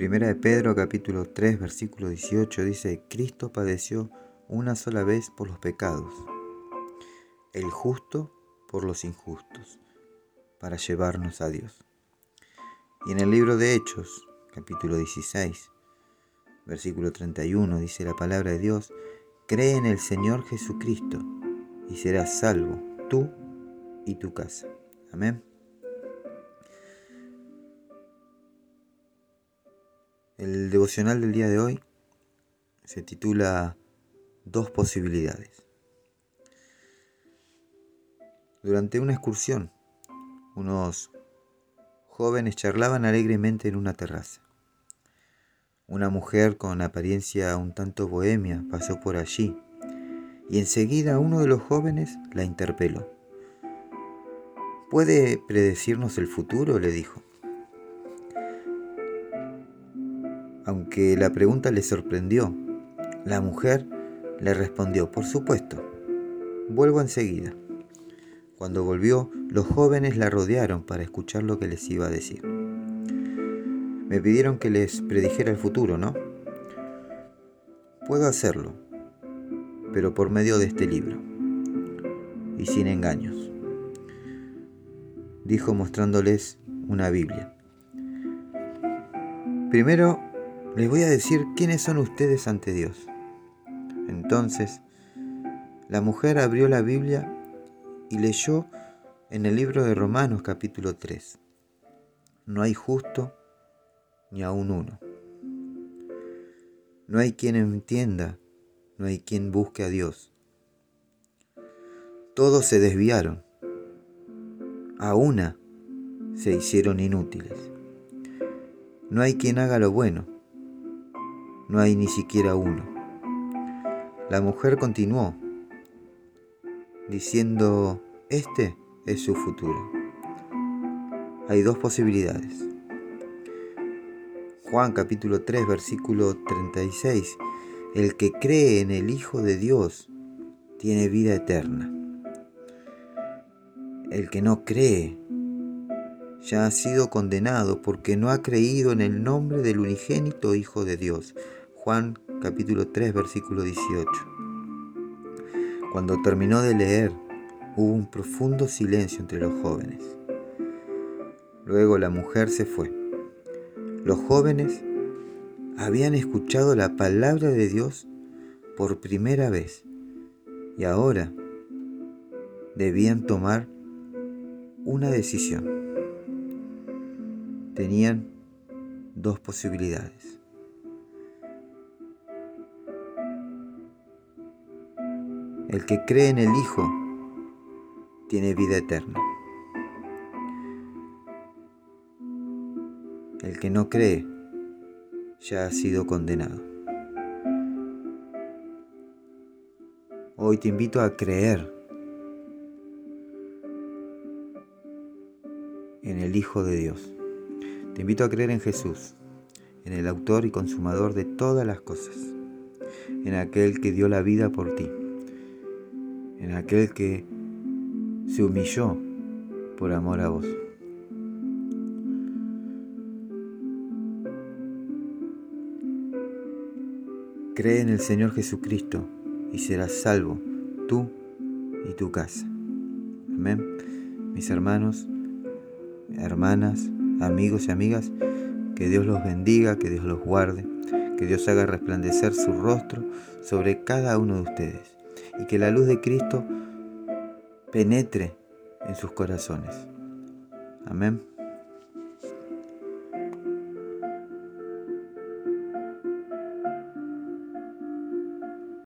Primera de Pedro capítulo 3 versículo 18 dice, Cristo padeció una sola vez por los pecados, el justo por los injustos, para llevarnos a Dios. Y en el libro de Hechos capítulo 16 versículo 31 dice la palabra de Dios, cree en el Señor Jesucristo y serás salvo tú y tu casa. Amén. El devocional del día de hoy se titula Dos posibilidades. Durante una excursión, unos jóvenes charlaban alegremente en una terraza. Una mujer con apariencia un tanto bohemia pasó por allí y enseguida uno de los jóvenes la interpeló. ¿Puede predecirnos el futuro? le dijo. Aunque la pregunta le sorprendió, la mujer le respondió, por supuesto, vuelvo enseguida. Cuando volvió, los jóvenes la rodearon para escuchar lo que les iba a decir. Me pidieron que les predijera el futuro, ¿no? Puedo hacerlo, pero por medio de este libro, y sin engaños, dijo mostrándoles una Biblia. Primero les voy a decir quiénes son ustedes ante Dios. Entonces, la mujer abrió la Biblia y leyó en el libro de Romanos capítulo 3. No hay justo ni aún uno. No hay quien entienda, no hay quien busque a Dios. Todos se desviaron, a una se hicieron inútiles. No hay quien haga lo bueno no hay ni siquiera uno. La mujer continuó, diciendo, este es su futuro. Hay dos posibilidades. Juan capítulo 3 versículo 36. El que cree en el Hijo de Dios tiene vida eterna. El que no cree ya ha sido condenado porque no ha creído en el nombre del unigénito Hijo de Dios. Juan capítulo 3 versículo 18. Cuando terminó de leer, hubo un profundo silencio entre los jóvenes. Luego la mujer se fue. Los jóvenes habían escuchado la palabra de Dios por primera vez y ahora debían tomar una decisión. Tenían dos posibilidades. El que cree en el Hijo tiene vida eterna. El que no cree ya ha sido condenado. Hoy te invito a creer en el Hijo de Dios. Te invito a creer en Jesús, en el autor y consumador de todas las cosas, en aquel que dio la vida por ti en aquel que se humilló por amor a vos. Cree en el Señor Jesucristo y serás salvo tú y tu casa. Amén. Mis hermanos, hermanas, amigos y amigas, que Dios los bendiga, que Dios los guarde, que Dios haga resplandecer su rostro sobre cada uno de ustedes y que la luz de Cristo penetre en sus corazones. Amén.